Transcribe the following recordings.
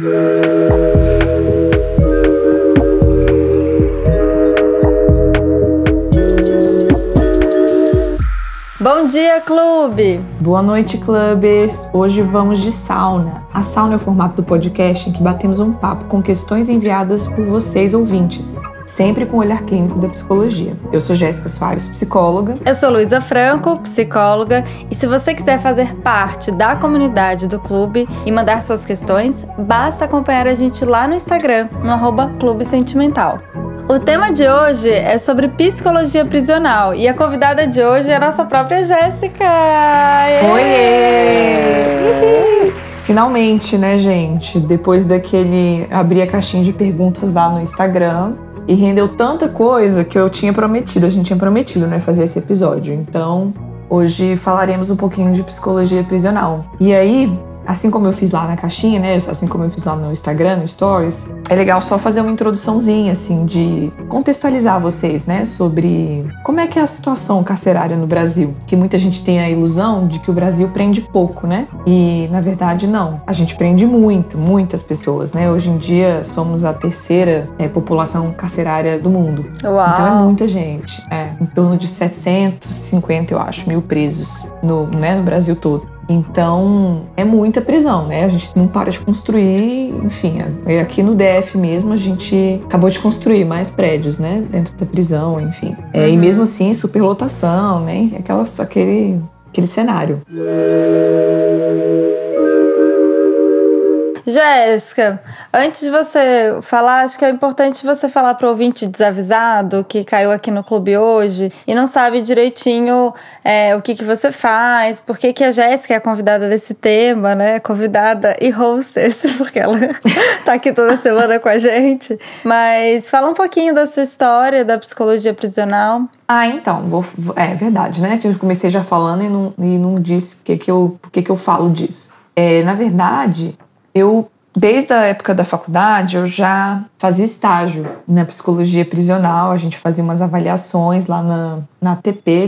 Bom dia, clube! Boa noite, clubes! Hoje vamos de sauna. A sauna é o formato do podcast em que batemos um papo com questões enviadas por vocês ouvintes, sempre com o olhar clínico da psicologia. Eu sou Jéssica Soares, psicóloga. Eu sou Luísa Franco, psicóloga, e se você quiser fazer parte da comunidade do clube e mandar suas questões, basta acompanhar a gente lá no Instagram, no arroba Clube Sentimental. O tema de hoje é sobre psicologia prisional e a convidada de hoje é a nossa própria Jéssica. Oiê! Finalmente, né, gente? Depois daquele abrir a caixinha de perguntas lá no Instagram e rendeu tanta coisa que eu tinha prometido, a gente tinha prometido, né, fazer esse episódio. Então, hoje falaremos um pouquinho de psicologia prisional. E aí, assim como eu fiz lá na caixinha, né? Assim como eu fiz lá no Instagram, no Stories, é legal só fazer uma introduçãozinha, assim, de contextualizar vocês, né? Sobre como é que é a situação carcerária no Brasil. Que muita gente tem a ilusão de que o Brasil prende pouco, né? E na verdade não. A gente prende muito, muitas pessoas, né? Hoje em dia somos a terceira é, população carcerária do mundo. Uau. Então é muita gente. É, em torno de 750, eu acho, mil presos no, né, no Brasil todo. Então, é muita prisão, né? A gente não para de construir, enfim, é, aqui no DF mesmo a gente acabou de construir mais prédios, né? Dentro da prisão, enfim. É, E Uhum. mesmo assim, superlotação, né? Aquela, aquele, aquele cenário. Jéssica, antes de você falar, acho que é importante você falar para o ouvinte desavisado que caiu aqui no clube hoje e não sabe direitinho é, o que, que você faz, por que, que a Jéssica é convidada desse tema, né? Convidada e hostess, porque ela tá aqui toda semana com a gente. Mas fala um pouquinho da sua história da psicologia prisional. Ah, então, vou, é verdade, né? Que eu comecei já falando e não, e não disse que que eu, que que eu falo disso. É, na verdade, eu, desde a época da faculdade, eu já fazia estágio na psicologia prisional. A gente fazia umas avaliações lá na, na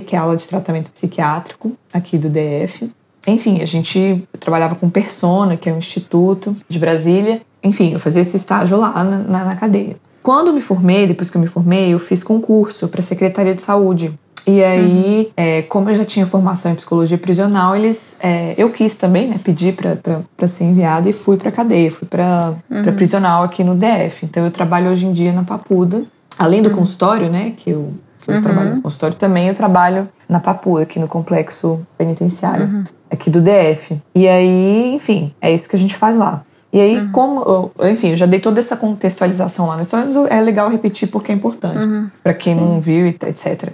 que é a aula de tratamento psiquiátrico aqui do DF. Enfim, a gente trabalhava com Persona, que é um instituto de Brasília. Enfim, eu fazia esse estágio lá na, na, na cadeia. Quando eu me formei, depois que eu me formei, eu fiz concurso para a Secretaria de Saúde. E aí, é, como eu já tinha formação em psicologia prisional, eles, é, eu quis também, né, pedir para ser enviada e fui para cadeia, fui para para prisional aqui no DF. Então eu trabalho hoje em dia na Papuda, além do consultório, né, que eu, que eu trabalho no consultório também, eu trabalho na Papuda, aqui no complexo penitenciário aqui do DF. E aí, enfim, é isso que a gente faz lá. E aí, como, eu- enfim, eu já dei toda essa contextualização lá no história, mas é legal repetir porque é importante, Pra quem não viu e etc.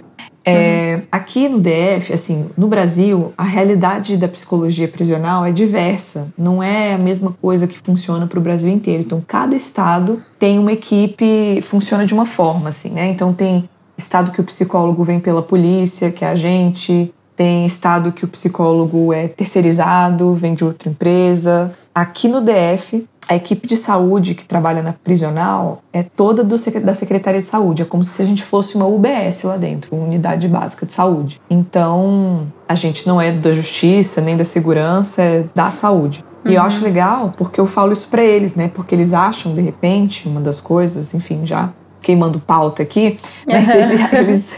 É, Aqui no DF, assim, no Brasil, a realidade da psicologia prisional é diversa. Não é a mesma coisa que funciona para o Brasil inteiro. Então, cada estado tem uma equipe, funciona de uma forma, assim, né? Então, tem estado que o psicólogo vem pela polícia, que é a gente. Tem estado que o psicólogo é terceirizado, vem de outra empresa. Aqui no DF, a equipe de saúde que trabalha na prisional é toda do, da Secretaria de Saúde. É como se a gente fosse uma UBS lá dentro, uma unidade básica de saúde. Então, a gente não é da justiça nem da segurança, é da saúde. E eu acho legal porque eu falo isso pra eles, né? Porque eles acham, de repente, uma das coisas, enfim, já queimando pauta aqui, mas eles, eles,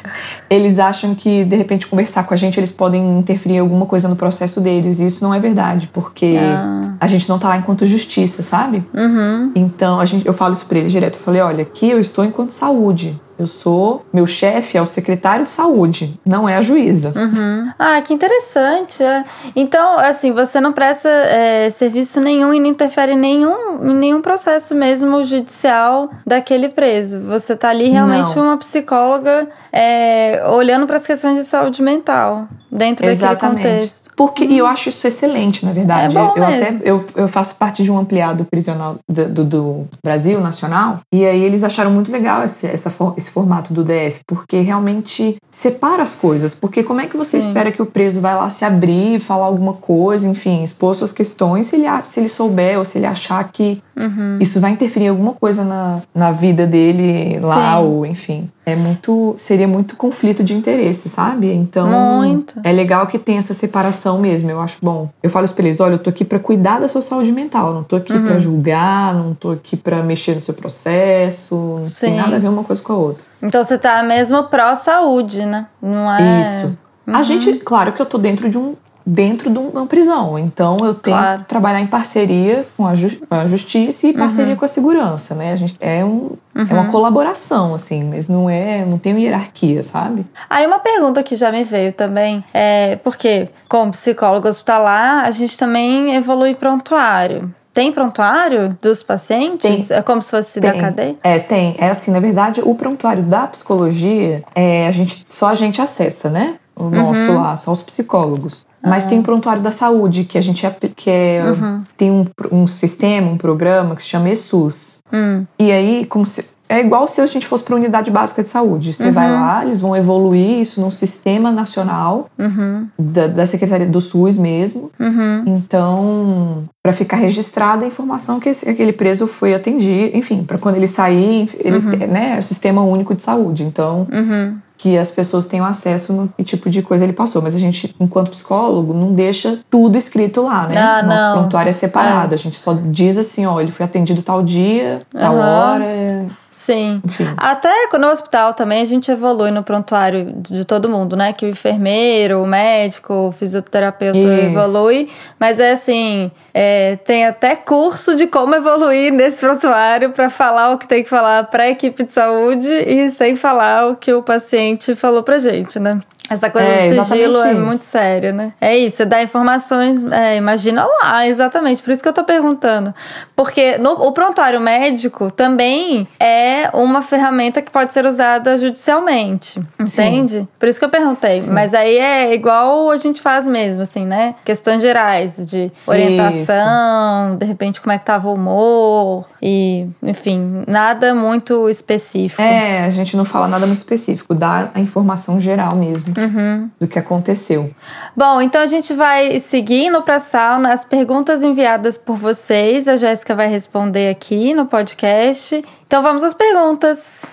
eles acham que, de repente, conversar com a gente, eles podem interferir em alguma coisa no processo deles. E isso não é verdade, porque Ah. a gente não tá lá enquanto justiça, sabe? Uhum. Então, a gente, eu falo isso pra eles direto. Eu falei, olha, aqui eu estou enquanto saúde. Eu sou. Meu chefe é o secretário de saúde, não é a juíza. Uhum. Ah, que interessante. Então, assim, você não presta é, serviço nenhum e não interfere em nenhum, em nenhum processo mesmo judicial daquele preso. Você tá ali realmente Não. uma psicóloga é, olhando para as questões de saúde mental dentro daquele contexto. Porque, E eu acho isso excelente, na verdade. É bom eu mesmo. até eu, eu faço parte de um ampliado prisional do, do, do Brasil Nacional. E aí eles acharam muito legal esse, essa, esse formato do DF, porque realmente separa as coisas. Porque como é que você Sim. espera que o preso vai lá se abrir, falar alguma coisa, enfim, expor suas questões, se ele, se ele souber ou se ele achar que uhum. isso vai interferir em alguma coisa na, na vida dele lá, Sim. ou enfim. É muito. Seria muito conflito de interesse, sabe? Então. Muito. É legal que tenha essa separação mesmo, eu acho bom. Eu falo para eles: olha, eu tô aqui para cuidar da sua saúde mental, não tô aqui uhum. para julgar, não tô aqui para mexer no seu processo, não Sim. tem nada a ver uma coisa com a outra. Então você tá mesmo pró-saúde, né? Não é. Isso. Uhum. A gente, claro que eu tô dentro de um dentro de uma prisão. Então eu tenho claro. que trabalhar em parceria com a, ju a justiça e parceria uhum. com a segurança, né? A gente é, um, uhum. é uma uhum. colaboração, assim, mas não é, não tem hierarquia, sabe? Aí uma pergunta que já me veio também é porque, como psicólogo hospitalar, a gente também evolui prontuário. Tem prontuário dos pacientes? Tem. É como se fosse tem. da cadeia? É, tem. É assim, na verdade, o prontuário da psicologia, é, a gente, só a gente acessa, né? O nosso uhum. lá, só os psicólogos. Mas tem o prontuário da saúde, que a gente é, que é, uhum. tem um, um sistema, um programa que se chama ESUS. Hum. E aí, como se, é igual se a gente fosse para a unidade básica de saúde. Você uhum. vai lá, eles vão evoluir isso num sistema nacional uhum. da, da, Secretaria do SUS mesmo. Uhum. Então, para ficar registrada a informação que esse, aquele preso foi atendido, enfim, para quando ele sair, ele, uhum. né, é o sistema único de saúde. Então, uhum que as pessoas tenham acesso no que tipo de coisa ele passou. Mas a gente, enquanto psicólogo, não deixa tudo escrito lá, né? Ah, Nosso não. prontuário é separado. É. A gente só diz assim, ó, ele foi atendido tal dia, tal uhum. hora. Sim. Enfim. Até no hospital também a gente evolui no prontuário de todo mundo, né? Que o enfermeiro, o médico, o fisioterapeuta Isso. evolui. Mas é assim, é, tem até curso de como evoluir nesse prontuário para falar o que tem que falar para a equipe de saúde e sem falar o que o paciente falou pra gente, né? Essa coisa é, do sigilo é muito séria, né? É isso, você dá informações, é, imagina lá, exatamente. Por isso que eu tô perguntando. Porque no, o prontuário médico também é uma ferramenta que pode ser usada judicialmente, entende? Sim. Por isso que eu perguntei. Sim. Mas aí é igual a gente faz mesmo, assim, né? Questões gerais de orientação, isso. de repente como é que tava o humor e, enfim, nada muito específico. É, a gente não fala nada muito específico, dá a informação geral mesmo uhum. do que aconteceu. Bom, então a gente vai seguindo para a sauna as perguntas enviadas por vocês. A Jéssica vai responder aqui no podcast. Então vamos às perguntas.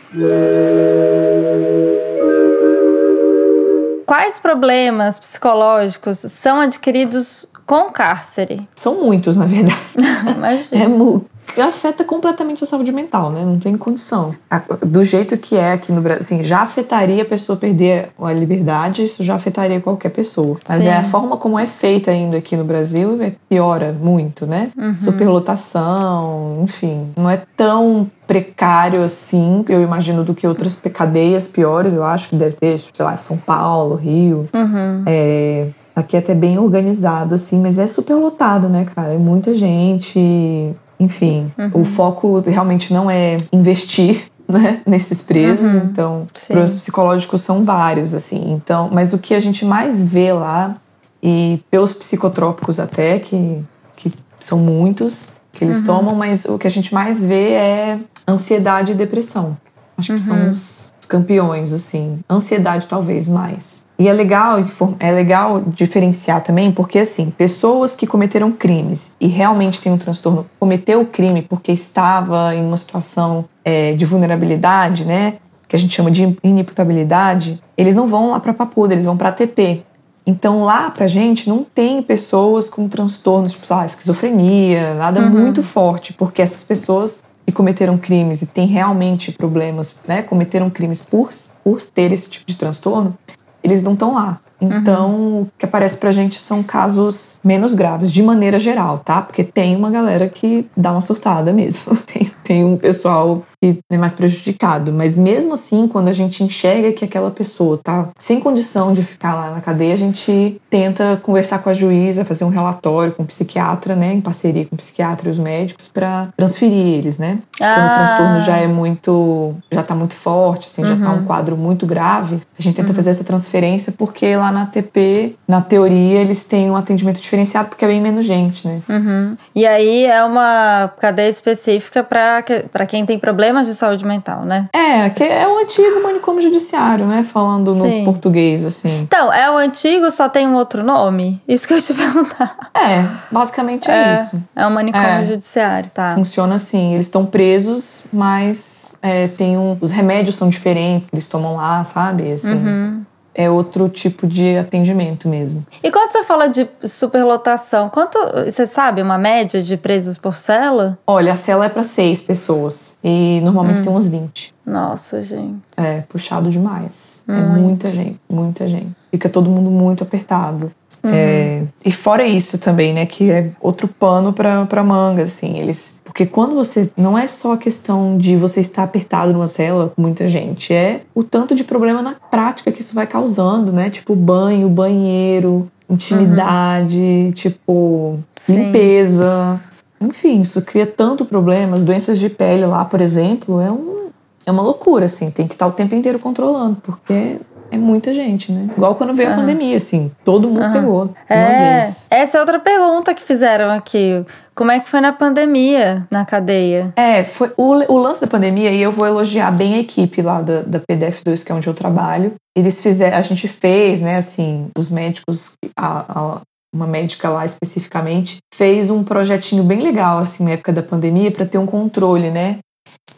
Quais problemas psicológicos são adquiridos com cárcere? São muitos, na verdade. Imagina. É muito afeta completamente a saúde mental, né? Não tem condição. Do jeito que é aqui no Brasil, assim, já afetaria a pessoa perder a liberdade, isso já afetaria qualquer pessoa. Mas Sim. é a forma como é feita ainda aqui no Brasil, é, piora muito, né? Uhum. Superlotação, enfim, não é tão precário assim, eu imagino, do que outras cadeias piores, eu acho que deve ter, sei lá, São Paulo, Rio. Uhum. É, aqui é até bem organizado, assim, mas é superlotado, né, cara? É muita gente enfim, uhum. o foco realmente não é investir né, nesses presos, uhum. então problemas psicológicos são vários, assim. Então, mas o que a gente mais vê lá e pelos psicotrópicos até que, que são muitos que eles uhum. tomam, mas o que a gente mais vê é ansiedade e depressão. Acho que são uhum. os campeões, assim. Ansiedade talvez mais. E é legal, é legal diferenciar também, porque assim, pessoas que cometeram crimes e realmente têm um transtorno, cometeu o crime porque estava em uma situação é, de vulnerabilidade, né? Que a gente chama de inimputabilidade, eles não vão lá para Papuda, eles vão para TP. Então lá pra gente não tem pessoas com transtornos, tipo, sei lá, esquizofrenia, nada uhum. muito forte, porque essas pessoas que cometeram crimes e têm realmente problemas, né, cometeram crimes por, por ter esse tipo de transtorno, eles não estão lá. Então, uhum. o que aparece pra gente são casos menos graves, de maneira geral, tá? Porque tem uma galera que dá uma surtada mesmo. Tem, tem um pessoal que é mais prejudicado. Mas mesmo assim, quando a gente enxerga que aquela pessoa tá sem condição de ficar lá na cadeia, a gente tenta conversar com a juíza, fazer um relatório com o psiquiatra, né, em parceria com o psiquiatra e os médicos para transferir eles, né? Ah. Quando o transtorno já é muito, já tá muito forte, assim, uhum. já tá um uhum. quadro muito grave, a gente tenta uhum. fazer essa transferência porque lá lá na TP, na teoria, eles têm um atendimento diferenciado porque é bem menos gente, né? Uhum. E aí é uma cadeia específica para quem tem problemas de saúde mental, né? É, que é o antigo manicômio judiciário, né? Falando Sim. no português, assim. Então, é o antigo, só tem um outro nome? Isso que eu te perguntar. É, basicamente é, é isso. É um manicômio é. judiciário, tá? Funciona assim, eles estão presos, mas é, tem um, os remédios são diferentes, eles tomam lá, sabe? Assim, uhum é outro tipo de atendimento mesmo. E quando você fala de superlotação, quanto você sabe uma média de presos por cela? Olha, a cela é para seis pessoas e normalmente hum. tem uns 20. Nossa, gente. É puxado demais. É muito. É muita gente, muita gente. Fica todo mundo muito apertado. Uhum. É, e fora isso também, né, que é outro pano para manga, assim, eles porque quando você não é só a questão de você estar apertado numa cela com muita gente, é o tanto de problema na prática que isso vai causando, né? Tipo banho, banheiro, intimidade, uhum. tipo Sim. limpeza. Enfim, isso cria tanto problemas, doenças de pele lá, por exemplo, é um é uma loucura assim, tem que estar o tempo inteiro controlando, porque é muita gente, né? Igual quando veio uhum. a pandemia, assim, todo mundo uhum. pegou é, vez. Essa é outra pergunta que fizeram aqui. Como é que foi na pandemia, na cadeia? É, foi o, o lance da pandemia, e eu vou elogiar bem a equipe lá da, da PDF2, que é onde eu trabalho. Eles fizeram, a gente fez, né, assim, os médicos, a, a, uma médica lá especificamente, fez um projetinho bem legal, assim, na época da pandemia, para ter um controle, né?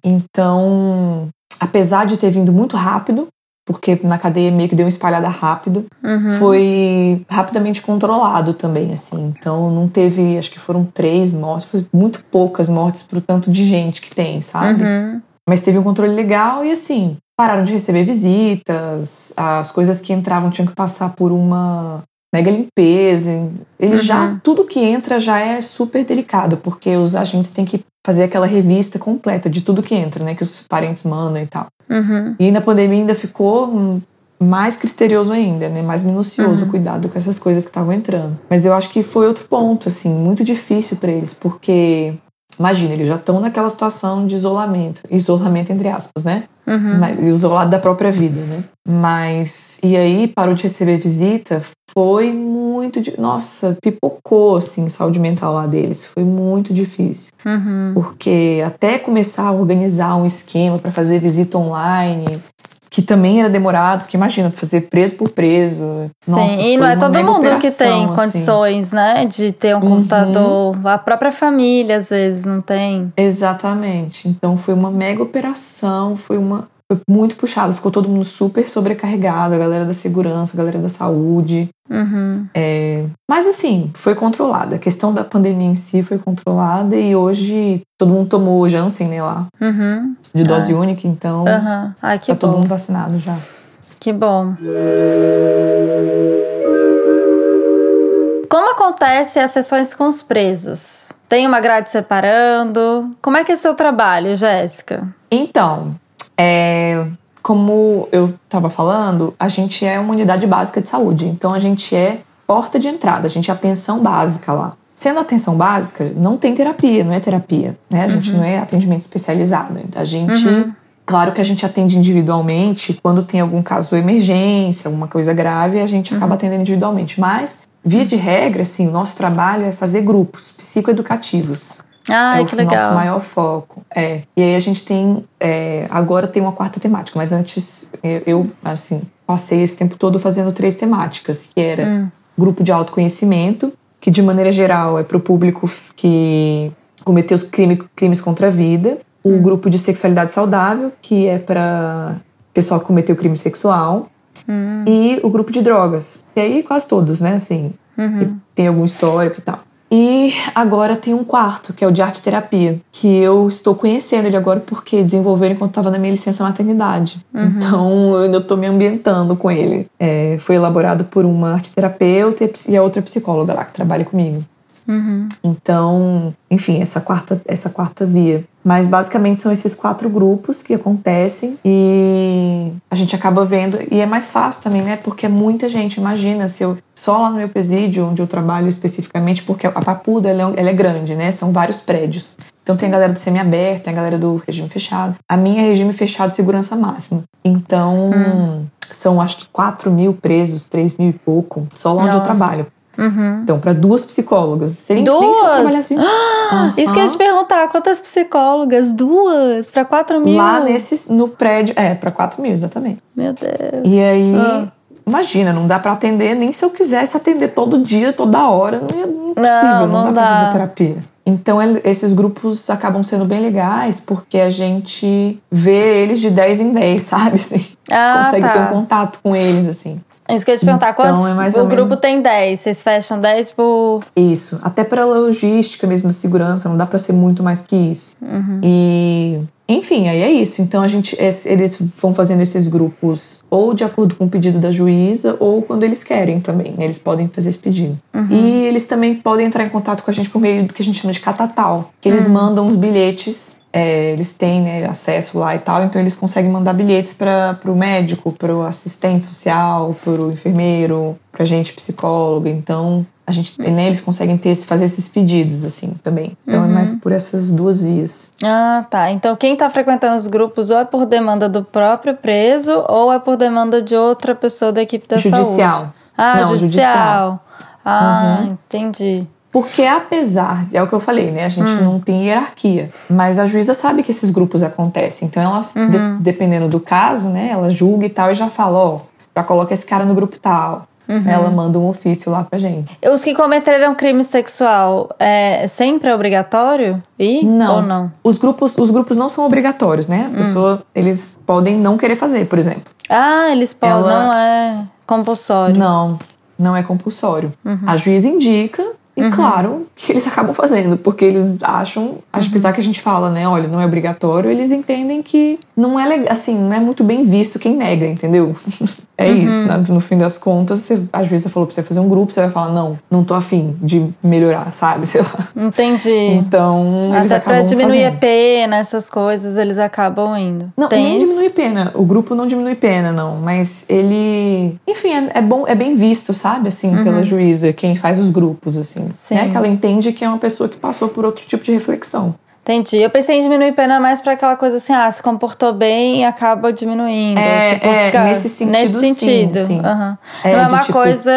Então, apesar de ter vindo muito rápido, porque na cadeia meio que deu uma espalhada rápido, uhum. foi rapidamente controlado também, assim. Então não teve, acho que foram três mortes, foi muito poucas mortes pro tanto de gente que tem, sabe? Uhum. Mas teve um controle legal e assim, pararam de receber visitas, as coisas que entravam tinham que passar por uma mega limpeza. Ele uhum. já, tudo que entra já é super delicado, porque os agentes têm que fazer aquela revista completa de tudo que entra, né? Que os parentes mandam e tal. Uhum. E na pandemia ainda ficou mais criterioso ainda, né? Mais minucioso uhum. cuidado com essas coisas que estavam entrando. Mas eu acho que foi outro ponto, assim, muito difícil para eles, porque Imagina, eles já estão naquela situação de isolamento. Isolamento entre aspas, né? Uhum. Mas, isolado da própria vida, né? Mas. E aí parou de receber visita. Foi muito. De, nossa, pipocou, assim, saúde mental lá deles. Foi muito difícil. Uhum. Porque até começar a organizar um esquema para fazer visita online, que também era demorado, porque imagina, fazer preso por preso. Sim, e não é todo mundo que tem assim. condições, né, de ter um uhum. computador. A própria família, às vezes, não tem. Exatamente. Então foi uma mega operação, foi uma foi muito puxado, ficou todo mundo super sobrecarregado, a galera da segurança, a galera da saúde. Uhum. É, mas assim, foi controlada. A questão da pandemia em si foi controlada e hoje todo mundo tomou Janssen, né, lá. Uhum. De dose única, então uhum. Ai, tá bom. todo mundo vacinado já. Que bom. Como acontece as sessões com os presos? Tem uma grade separando? Como é que é seu trabalho, Jéssica? Então, é, como eu estava falando, a gente é uma unidade básica de saúde, então a gente é porta de entrada, a gente é atenção básica lá. Sendo atenção básica, não tem terapia, não é terapia, né? A uhum. gente não é atendimento especializado. A gente, uhum. claro que a gente atende individualmente, quando tem algum caso de emergência, alguma coisa grave, a gente acaba uhum. atendendo individualmente. Mas, via de regra, assim, o nosso trabalho é fazer grupos psicoeducativos. Ah, é que o legal. nosso maior foco. É. E aí a gente tem. É, agora tem uma quarta temática, mas antes eu, assim, passei esse tempo todo fazendo três temáticas, que era hum. grupo de autoconhecimento, que de maneira geral é para o público que cometeu os crime, crimes contra a vida. O hum. grupo de sexualidade saudável, que é para pessoal que cometeu crime sexual. Hum. E o grupo de drogas, que aí quase todos, né? Assim, uhum. tem algum histórico e tal. E agora tem um quarto, que é o de arte terapia, que eu estou conhecendo ele agora porque desenvolveram enquanto estava na minha licença maternidade. Uhum. Então eu ainda estou me ambientando com ele. É, foi elaborado por uma arte terapeuta e a outra psicóloga lá que trabalha comigo. Uhum. Então, enfim, essa quarta, essa quarta via. Mas basicamente são esses quatro grupos que acontecem e a gente acaba vendo. E é mais fácil também, né? Porque é muita gente. Imagina se eu. Só lá no meu presídio, onde eu trabalho especificamente, porque a Papuda ela é, ela é grande, né? São vários prédios. Então tem a galera do semiaberto, tem a galera do regime fechado. A minha é regime fechado, segurança máxima. Então. Hum são acho que 4 mil presos, 3 mil e pouco, só lá onde eu Nossa. trabalho. Uhum. Então, para duas psicólogas. Seria nem Duas? trabalhasse- Ah, Isso que eu ia te perguntar, quantas psicólogas? Duas? Pra 4 mil? Lá nesse, no prédio. É, para 4 mil, exatamente. Meu Deus. E aí, Ah. imagina, não dá pra atender, nem se eu quisesse atender todo dia, toda hora, não é impossível, não, não dá, pra dá. fazer terapia. Então, esses grupos acabam sendo bem legais porque a gente vê eles de 10 em 10, sabe? Assim, Ah, consegue tá. ter um contato com eles, assim. Isso que eu ia te perguntar, Então, quantos? é o grupo menos- tem 10, vocês fecham 10 por. Isso. Até pra logística mesmo segurança, não dá pra ser muito mais que isso. E. Enfim, aí é isso. Então a gente, es- eles vão fazendo esses grupos ou de acordo com o pedido da juíza ou quando eles querem também. Eles podem fazer esse pedido. E eles também podem entrar em contato com a gente por meio do que a gente chama de catatal, que eles mandam os bilhetes. É, eles têm né, acesso lá e tal, então eles conseguem mandar bilhetes para o médico, para o assistente social, para o enfermeiro, para gente psicóloga. Então a gente, né, eles conseguem ter, fazer esses pedidos assim também. Então é mais por essas duas vias. Ah, tá. Então quem tá frequentando os grupos ou é por demanda do próprio preso ou é por demanda de outra pessoa da equipe da Judicial. saúde? Ah, Não, judicial. judicial. Ah, entendi. Porque apesar, é o que eu falei, né? A gente não tem hierarquia. Mas a juíza sabe que esses grupos acontecem. Então ela, de- dependendo do caso, né? Ela julga e tal e já fala, ó, já coloca esse cara no grupo tal. Ela manda um ofício lá pra gente. Os que cometeram crime sexual, é sempre é obrigatório ir Não. ou não? Os grupos, os grupos não são obrigatórios, né? A pessoa, eles podem não querer fazer, por exemplo. Ah, eles podem, Ela- não é compulsório. Não, não é compulsório. A juíza indica e claro que eles acabam fazendo, porque eles acham, apesar que a gente fala, né, olha, não é obrigatório, eles entendem que não é assim, não é muito bem visto quem nega, entendeu? é isso, né? no fim das contas, você- a juíza falou pra você fazer um grupo, você vai falar, não, não tô afim de melhorar, sabe? Sei lá. Entendi. Então, Até pra diminuir a fazendo. pena, essas coisas, eles acabam indo. Não, Tem nem isso? diminui pena. O grupo não diminui pena, não. Mas ele. Enfim, é, é bom, é bem visto, sabe? Assim, pela juíza, quem faz os grupos, assim. Uhum. Sim. Né? Que ela entende que é uma pessoa que passou por outro tipo de reflexão. Entendi. Eu pensei em diminuir pena mais pra aquela coisa assim, ah, se comportou bem e acaba diminuindo. É, tipo, é, fica nesse sentido, Nesse sim, sentido. sim. aham. É, não é uma tipo- coisa.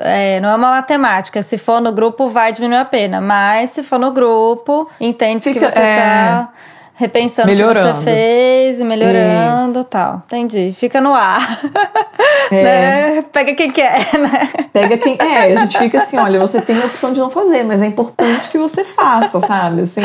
é, não é uma matemática. Se for no grupo, vai diminuir a pena. Mas se for no grupo, entende que você é. tá repensando o que Melhorando. você fez e melhorando e tal. Entendi. Fica no ar. É. né? Pega quem quer, né? Pega quem. É, a gente fica assim, olha, você tem a opção de não fazer, mas é importante que você faça, sabe? Assim.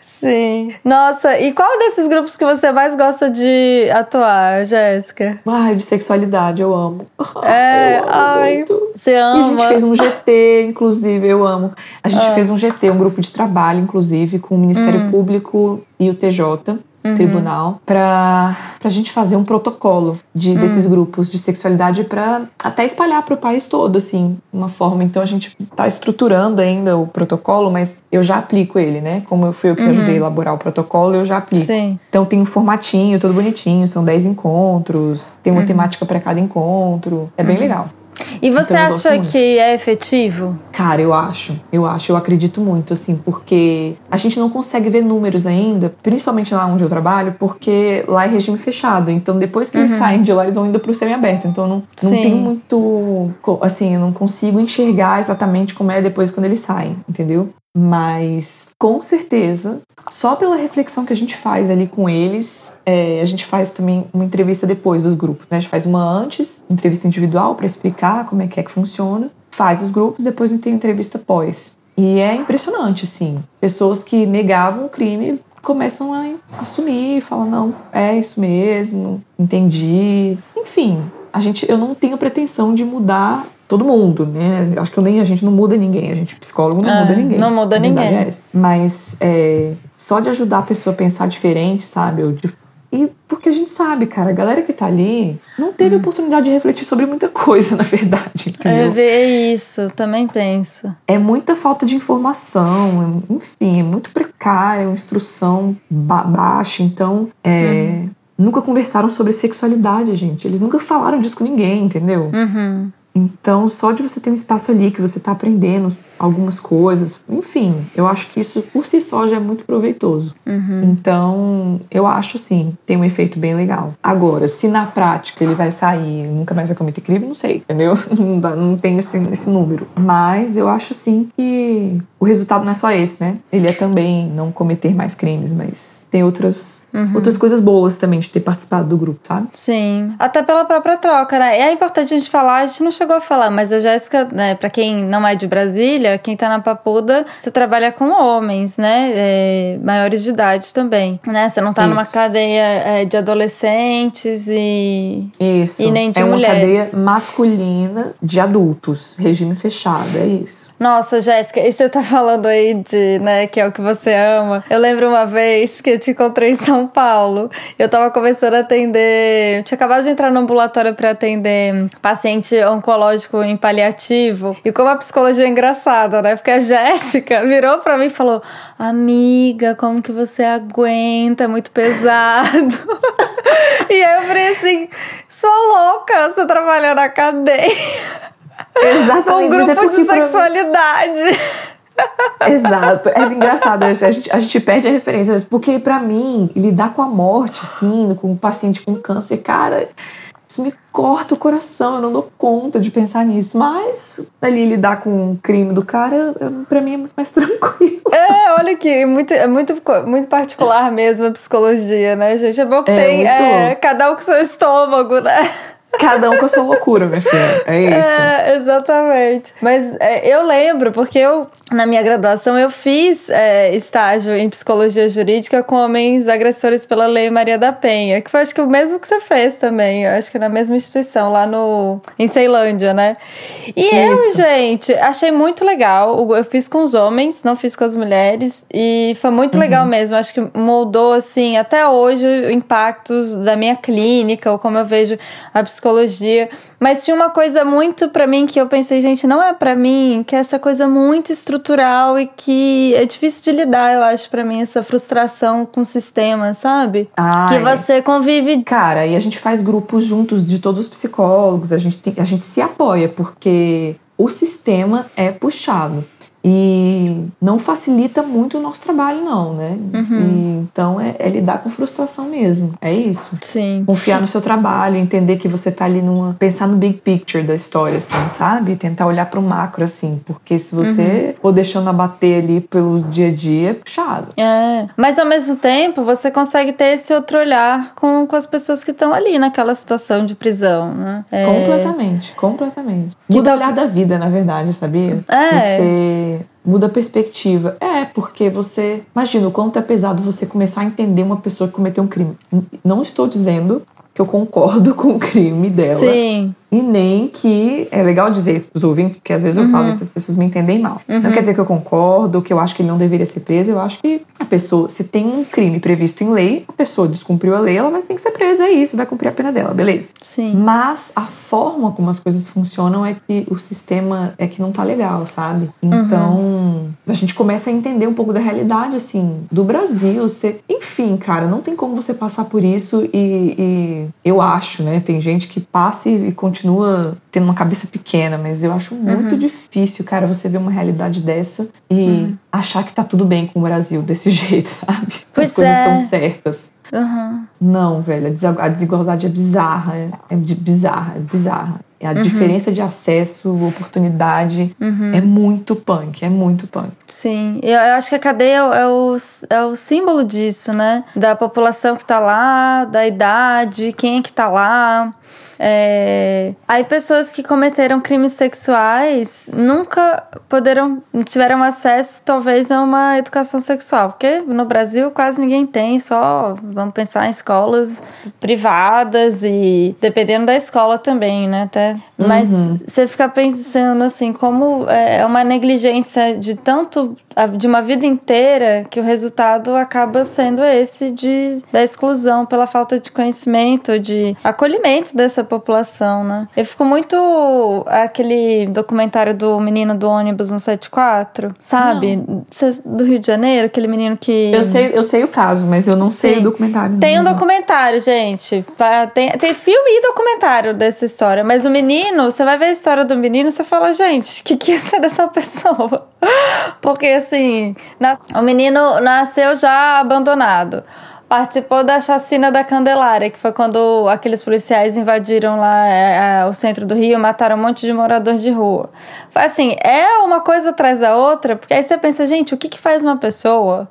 Sim. Nossa, e qual desses grupos que você mais gosta de atuar, Jéssica? Ai, de sexualidade, eu amo. É, eu amo ai, muito. você E a ama. gente fez um GT, inclusive, eu amo. A gente fez um GT, um grupo de trabalho, inclusive, com o Ministério Público e o TJ, Tribunal, pra, pra gente fazer um protocolo de, desses grupos de sexualidade pra até espalhar pro país todo, assim, uma forma. Então a gente tá estruturando ainda o protocolo, mas eu já aplico ele, né? Como eu fui eu que ajudei a elaborar o protocolo, eu já aplico. Sim. Então tem um formatinho, todo bonitinho, são 10 encontros, tem uma temática pra cada encontro. É bem legal. E você Então, acha que é efetivo? Cara, eu acho, eu acho, eu acredito muito, assim, porque a gente não consegue ver números ainda, principalmente lá onde eu trabalho, porque lá é regime fechado. Então, depois que eles saem de lá, eles vão indo pro semi-aberto. Então, eu não, não Sim. tenho muito. Assim, eu não consigo enxergar exatamente como é depois quando eles saem, entendeu? Mas, com certeza, só pela reflexão que a gente faz ali com eles, é, a gente faz também uma entrevista depois dos grupos, né? A gente faz uma antes, entrevista individual para explicar como é que é que funciona, faz os grupos, depois tem entrevista pós. E é impressionante, assim. Pessoas que negavam o crime começam a assumir, falam, não, é isso mesmo, entendi. Enfim, a gente, eu não tenho pretensão de mudar todo mundo, né? Acho que eu nem, a gente não muda ninguém, a gente psicólogo não É, muda ninguém. não muda ninguém. é. Mas é, só de ajudar a pessoa a pensar diferente, sabe? Ou de- e porque a gente sabe, cara, a galera que tá ali não teve oportunidade de refletir sobre muita coisa, na verdade, É entendeu? ver isso, também penso. É muita falta de informação, é- enfim, é muito precária, uma instrução ba- baixa. Então, é, nunca conversaram sobre sexualidade, gente. Eles nunca falaram disso com ninguém, entendeu? Uhum. Então, só de você ter um espaço ali que você tá aprendendo algumas coisas. Enfim, eu acho que isso por si só já é muito proveitoso. Uhum. Então, eu acho sim, tem um efeito bem legal. Agora, se na prática ele vai sair nunca mais vai cometer crime, não sei, entendeu? Não, dá, não tem esse, esse número. Mas eu acho sim que o resultado não é só esse, né? Ele é também não cometer mais crimes, mas tem outras Uhum. outras coisas boas também de ter participado do grupo, sabe? Sim. Até pela própria troca, né? E é importante a gente falar, a gente não chegou a falar, mas a Jéssica, né, pra quem não é de Brasília, quem tá na Papuda, você trabalha com homens, né? É, maiores de idade também, né? Você não tá Isso. numa cadeia é, de adolescentes e. Isso. E nem de é mulheres. É uma cadeia masculina de adultos, regime fechado, é isso. Nossa, Jéssica, e você tá falando aí de, né, que é o que você ama. Eu lembro uma vez que eu te encontrei em São Paulo. Eu tava começando a atender. Tinha acabado de entrar no ambulatório para atender paciente oncológico em paliativo. E como a psicologia é engraçada, né? Porque a Jéssica virou para mim e falou: Amiga, como que você aguenta? É muito pesado. e aí eu falei assim: sou louca, você trabalha na cadeia. Exatamente. Com um grupo de sexualidade. Exato. É engraçado, a gente, a gente perde a referência. Porque para mim, lidar com a morte, assim, com um paciente com câncer, cara, isso me corta o coração. Eu não dou conta de pensar nisso. Mas ali lidar com o crime do cara, para mim é muito mais tranquilo. É, olha que é muito, é muito, muito particular mesmo a psicologia, né, gente? É bom que é, tem é, cada um com seu estômago, né? Cada um com a sua loucura, minha filha. É isso. É, exatamente. Mas é, eu lembro, porque eu, na minha graduação, eu fiz é, estágio em psicologia jurídica com homens agressores pela Lei Maria da Penha, que foi acho que o mesmo que você fez também, acho que na mesma instituição, lá no em Ceilândia, né? E isso. eu, gente, achei muito legal. Eu fiz com os homens, não fiz com as mulheres, e foi muito uhum. legal mesmo. Acho que moldou, assim, até hoje, impactos da minha clínica, ou como eu vejo a psicologia psicologia, mas tinha uma coisa muito para mim que eu pensei, gente, não é para mim, que é essa coisa muito estrutural e que é difícil de lidar, eu acho, para mim, essa frustração com o sistema, sabe? Ah, que você convive. Cara, e a gente faz grupos juntos de todos os psicólogos, a gente, tem, a gente se apoia, porque o sistema é puxado. E não facilita muito o nosso trabalho, não, né? Uhum. E, então é, é, lidar com frustração mesmo. É isso. Sim. Confiar no seu trabalho, entender que você tá ali numa. pensar no big picture da história, assim, sabe? Tentar olhar para o macro, assim. Porque se você uhum. for deixando abater ali pelo dia a dia, é puxado. É. Mas ao mesmo tempo, você consegue ter esse outro olhar com, com as pessoas que estão ali naquela situação de prisão, né? É... Completamente, completamente. Muda o olhar da vida, na verdade, sabia? É. Você muda a perspectiva. É, porque você. Imagina o quanto é pesado você começar a entender uma pessoa que cometeu um crime. Não estou dizendo que eu concordo com o crime dela. Sim. E nem que. É legal dizer isso pros ouvintes, porque às vezes eu falo e uhum. essas pessoas me entendem mal. Uhum. Não quer dizer que eu concordo, que eu acho que ele não deveria ser preso. Eu acho que a pessoa, se tem um crime previsto em lei, a pessoa descumpriu a lei, ela vai ter que ser presa, é isso, vai cumprir a pena dela, beleza. Sim. Mas a forma como as coisas funcionam é que o sistema é que não tá legal, sabe? Então, uhum. a gente começa a entender um pouco da realidade, assim, do Brasil. Você, enfim, cara, não tem como você passar por isso e, e eu acho, né? Tem gente que passa e continua continua tendo uma cabeça pequena, mas eu acho muito uhum. difícil, cara, você ver uma realidade dessa e uhum. achar que tá tudo bem com o Brasil desse jeito, sabe? Pois As coisas estão é. certas. Uhum. Não, velho, a desigualdade é bizarra, é, é bizarra, é bizarra. A uhum. diferença de acesso, oportunidade uhum. é muito punk, é muito punk. Sim, eu, eu acho que a cadeia é o, é o símbolo disso, né? Da população que tá lá, da idade, quem é que tá lá. É... Aí pessoas que cometeram crimes sexuais nunca poderam, tiveram acesso talvez a uma educação sexual, porque no Brasil quase ninguém tem, só vamos pensar em escolas privadas e dependendo da escola também, né? Até. Mas uhum. você fica pensando assim, como é uma negligência de tanto de uma vida inteira que o resultado acaba sendo esse de da exclusão pela falta de conhecimento, de acolhimento dessa população população, né? Eu fico muito aquele documentário do menino do ônibus 174, sabe? Do Rio de Janeiro, aquele menino que. Eu sei, eu sei o caso, mas eu não sei Sim. o documentário. Tem um documentário, gente. Tem, tem filme e documentário dessa história. Mas o menino, você vai ver a história do menino, você fala, gente, o que, que ia ser dessa pessoa? Porque assim, o menino nasceu já abandonado participou da chacina da Candelária, que foi quando aqueles policiais invadiram lá é, é, o centro do Rio, mataram um monte de moradores de rua. Foi assim, é uma coisa atrás da outra, porque aí você pensa, gente, o que, que faz uma pessoa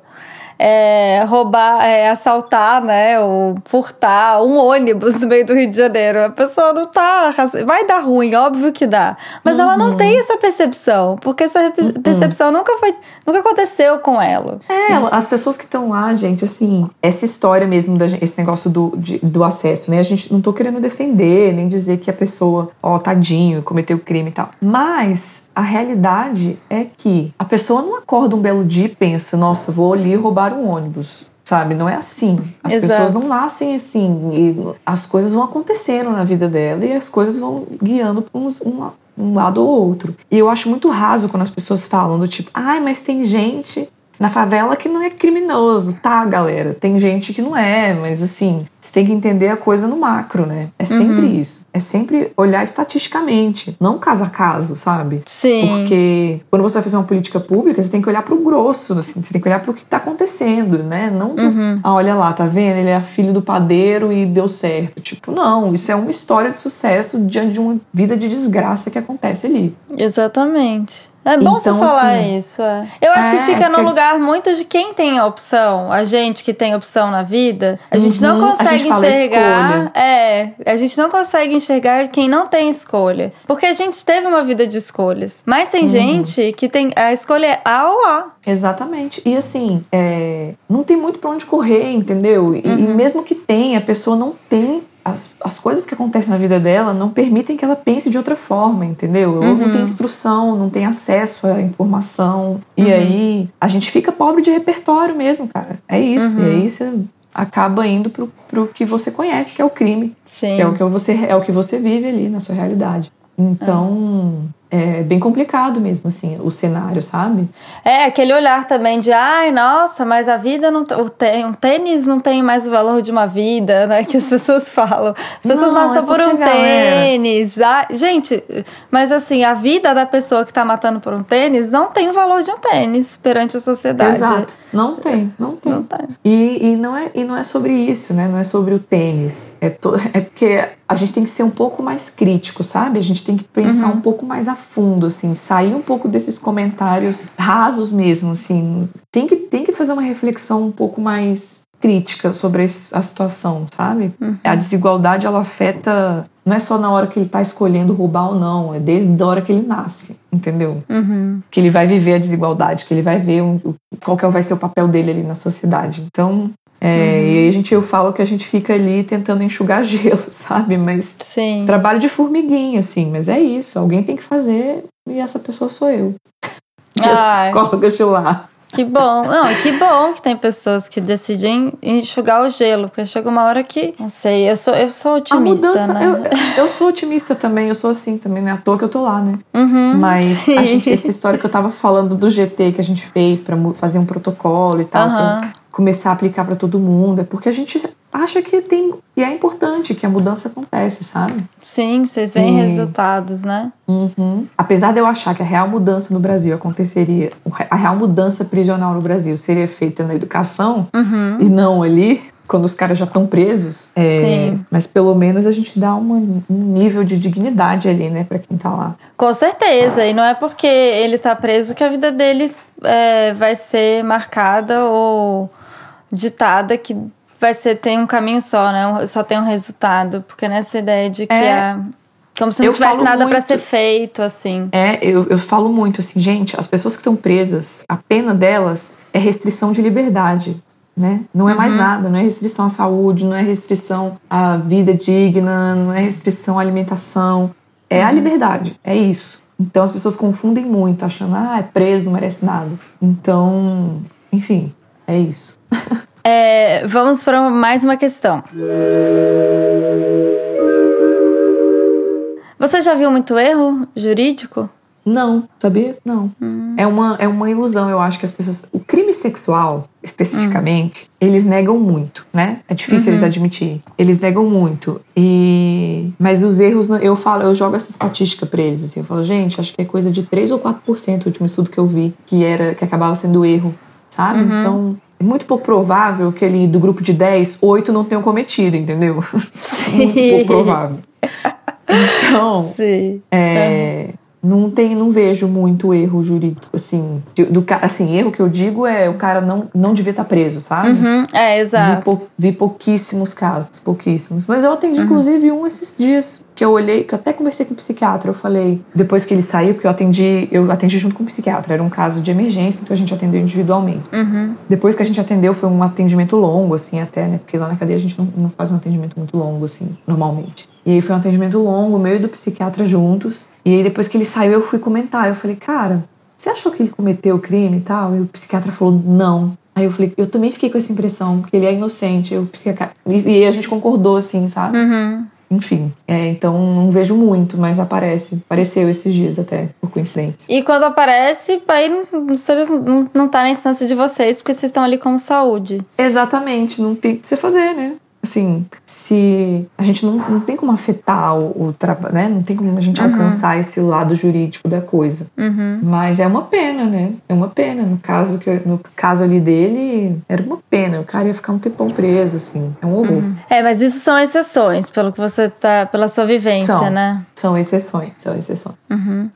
é, roubar, é, assaltar, né, ou furtar um ônibus no meio do Rio de Janeiro. A pessoa não tá. Vai dar ruim, óbvio que dá. Mas uhum. ela não uhum. tem essa percepção, porque essa uhum. percepção nunca foi. Nunca aconteceu com ela. É, as pessoas que estão lá, gente, assim, essa história mesmo, da, esse negócio do, de, do acesso, né? A gente não tô querendo defender, nem dizer que a pessoa, ó, tadinho, cometeu crime e tal. Mas a realidade é que a pessoa não acorda um belo dia e pensa, nossa, vou ali roubar um ônibus. Sabe? Não é assim. As Exato. pessoas não nascem assim. E as coisas vão acontecendo na vida dela e as coisas vão guiando para um, um, um lado ou outro. E eu acho muito raso quando as pessoas falam do tipo, ai, mas tem gente na favela que não é criminoso. Tá, galera, tem gente que não é, mas assim, tem que entender a coisa no macro, né? É sempre uhum. isso. É sempre olhar estatisticamente, não caso a caso, sabe? Sim. Porque quando você vai fazer uma política pública, você tem que olhar pro grosso, assim, você tem que olhar pro que tá acontecendo, né? Não, uhum. ah, olha lá, tá vendo? Ele é filho do padeiro e deu certo. Tipo, não, isso é uma história de sucesso diante de uma vida de desgraça que acontece ali. Exatamente. É bom então, você falar assim, isso. É. Eu acho é, que fica no lugar muito de quem tem a opção. A gente que tem opção na vida, a gente uhum, não consegue enxergar. É, a gente não consegue enxergar quem não tem escolha. Porque a gente teve uma vida de escolhas. Mas tem uhum. gente que tem. A escolha é A ou A. Exatamente. E assim, é, não tem muito pra onde correr, entendeu? E, uhum. e mesmo que tenha, a pessoa não tem as, as coisas que acontecem na vida dela não permitem que ela pense de outra forma, entendeu? Ou não tem uhum. instrução, não tem acesso à informação. E uhum. aí a gente fica pobre de repertório mesmo, cara. É isso. Uhum. E aí você acaba indo pro, pro que você conhece, que é o crime. Sim. É o que você, é o que você vive ali na sua realidade. Então, é bem complicado mesmo, assim, o cenário, sabe? É, aquele olhar também de, ai, nossa, mas a vida não. O tênis não tem mais o valor de uma vida, né? Que as pessoas falam. As pessoas não, matam é por um tênis. Ah, gente, mas assim, a vida da pessoa que tá matando por um tênis não tem o valor de um tênis perante a sociedade. Exato. Não tem, não tem. Não tem. E, e, não é, e não é sobre isso, né? Não é sobre o tênis. É, to, é porque a gente tem que ser um pouco mais crítico, sabe? A gente tem que pensar uhum. um pouco mais a fundo, assim, sair um pouco desses comentários rasos mesmo, assim. Tem que, tem que fazer uma reflexão um pouco mais crítica sobre a situação, sabe? Uhum. A desigualdade, ela afeta não é só na hora que ele está escolhendo roubar ou não, é desde a hora que ele nasce, entendeu? Uhum. Que ele vai viver a desigualdade, que ele vai ver um, qual que vai ser o papel dele ali na sociedade. Então, é, uhum. E aí a gente, eu falo que a gente fica ali tentando enxugar gelo, sabe? Mas Sim. trabalho de formiguinha, assim. Mas é isso, alguém tem que fazer e essa pessoa sou eu. E as psicólogas de lá. Que bom. Não, que bom que tem pessoas que decidem enxugar o gelo, porque chega uma hora que. Não sei, eu sou, eu sou otimista, mudança, né? Eu, eu, sou otimista também, eu sou assim também, né? À toa que eu tô lá, né? Uhum, Mas gente, essa história que eu tava falando do GT que a gente fez para fazer um protocolo e tal. Uhum começar a aplicar para todo mundo, é porque a gente acha que tem que é importante que a mudança acontece, sabe? Sim, vocês veem resultados, né? Uhum. Apesar de eu achar que a real mudança no Brasil aconteceria, a real mudança prisional no Brasil seria feita na educação uhum. e não ali, quando os caras já estão presos. É, mas pelo menos a gente dá uma, um nível de dignidade ali, né, para quem tá lá. Com certeza. Ah. E não é porque ele tá preso que a vida dele é, vai ser marcada ou ditada que vai ser tem um caminho só, né? Só tem um resultado, porque nessa ideia de que é. a como se não eu tivesse nada para ser feito, assim. É, eu, eu falo muito assim, gente, as pessoas que estão presas, a pena delas é restrição de liberdade, né? Não é uhum. mais nada, não é restrição à saúde, não é restrição à vida digna, não é restrição à alimentação. É uhum. a liberdade, é isso. Então as pessoas confundem muito, achando, ah, é preso, não merece nada. Então, enfim, é isso. É, vamos para mais uma questão. Você já viu muito erro jurídico? Não, sabia? Não. Hum. É, uma, é uma ilusão, eu acho que as pessoas. O crime sexual, especificamente, hum. eles negam muito, né? É difícil uhum. eles admitirem. Eles negam muito. E. Mas os erros, eu falo, eu jogo essa estatística pra eles, assim. Eu falo, gente, acho que é coisa de 3 ou 4% o último estudo que eu vi, que era que acabava sendo erro, sabe? Uhum. Então. Muito pouco provável que ele, do grupo de 10, 8 não tenham cometido, entendeu? Sim. muito pouco provável. Então, Sim. É, uhum não tem, não vejo muito erro jurídico, assim, do assim, erro que eu digo é o cara não, não devia estar preso, sabe? Uhum, é, exato. Vi, pou, vi, pouquíssimos casos, pouquíssimos. Mas eu atendi, uhum. inclusive, um esses dias, que eu olhei, que eu até conversei com o psiquiatra, eu falei, depois que ele saiu, que eu atendi, eu atendi junto com o psiquiatra, era um caso de emergência, então a gente atendeu individualmente. Uhum. Depois que a gente atendeu, foi um atendimento longo, assim, até, né? Porque lá na cadeia a gente não, não faz um atendimento muito longo, assim, normalmente. E aí foi um atendimento longo, meio do psiquiatra juntos. E aí depois que ele saiu, eu fui comentar. Eu falei, cara, você achou que ele cometeu o crime e tal? E o psiquiatra falou, não. Aí eu falei, eu também fiquei com essa impressão, que ele é inocente. Eu, psiquiatra... E, e a gente concordou, assim, sabe? Uhum. Enfim, é, então não vejo muito, mas aparece. Apareceu esses dias até, por coincidência. E quando aparece, aí não, não tá na instância de vocês, porque vocês estão ali como saúde. Exatamente, não tem o que você fazer, né? Assim, se a gente não, não tem como afetar o, o trabalho, né? Não tem como a gente uhum. alcançar esse lado jurídico da coisa. Uhum. Mas é uma pena, né? É uma pena. No caso, que, no caso ali dele, era uma pena. O cara ia ficar um tempão preso, assim. É um horror. Uhum. É, mas isso são exceções, pelo que você tá. pela sua vivência, são, né? São exceções, são exceções. Uhum.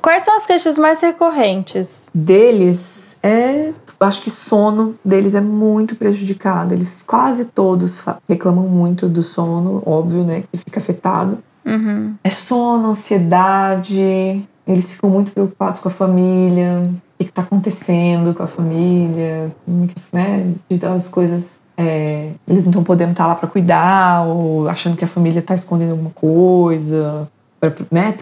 Quais são as queixas mais recorrentes? Deles é acho que sono deles é muito prejudicado. Eles quase todos reclamam muito do sono, óbvio, né? Que fica afetado. Uhum. É sono, ansiedade. Eles ficam muito preocupados com a família. O que está acontecendo com a família? Né? As coisas é, eles não estão podendo estar tá lá para cuidar, ou achando que a família está escondendo alguma coisa, para né,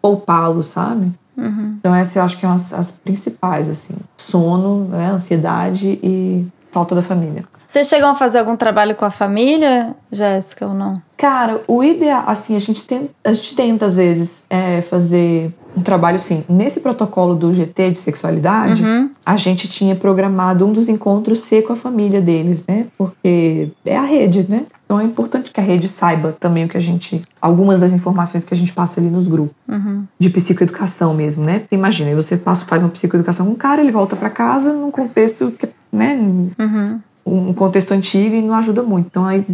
poupá-los, sabe? Uhum. Então, essas eu acho que são as, as principais, assim. Sono, né, ansiedade e falta da família. Vocês chegam a fazer algum trabalho com a família, Jéssica, ou não? Cara, o ideal, assim, a gente tenta, a gente tenta às vezes é, fazer um trabalho assim. Nesse protocolo do GT de sexualidade, uhum. a gente tinha programado um dos encontros ser com a família deles, né? Porque é a rede, né? Então é importante que a rede saiba também o que a gente. algumas das informações que a gente passa ali nos grupos. Uhum. De psicoeducação mesmo, né? Porque imagina, você passa, faz uma psicoeducação com um cara, ele volta para casa num contexto que, né? Uhum. Um contexto antigo e não ajuda muito. Então aí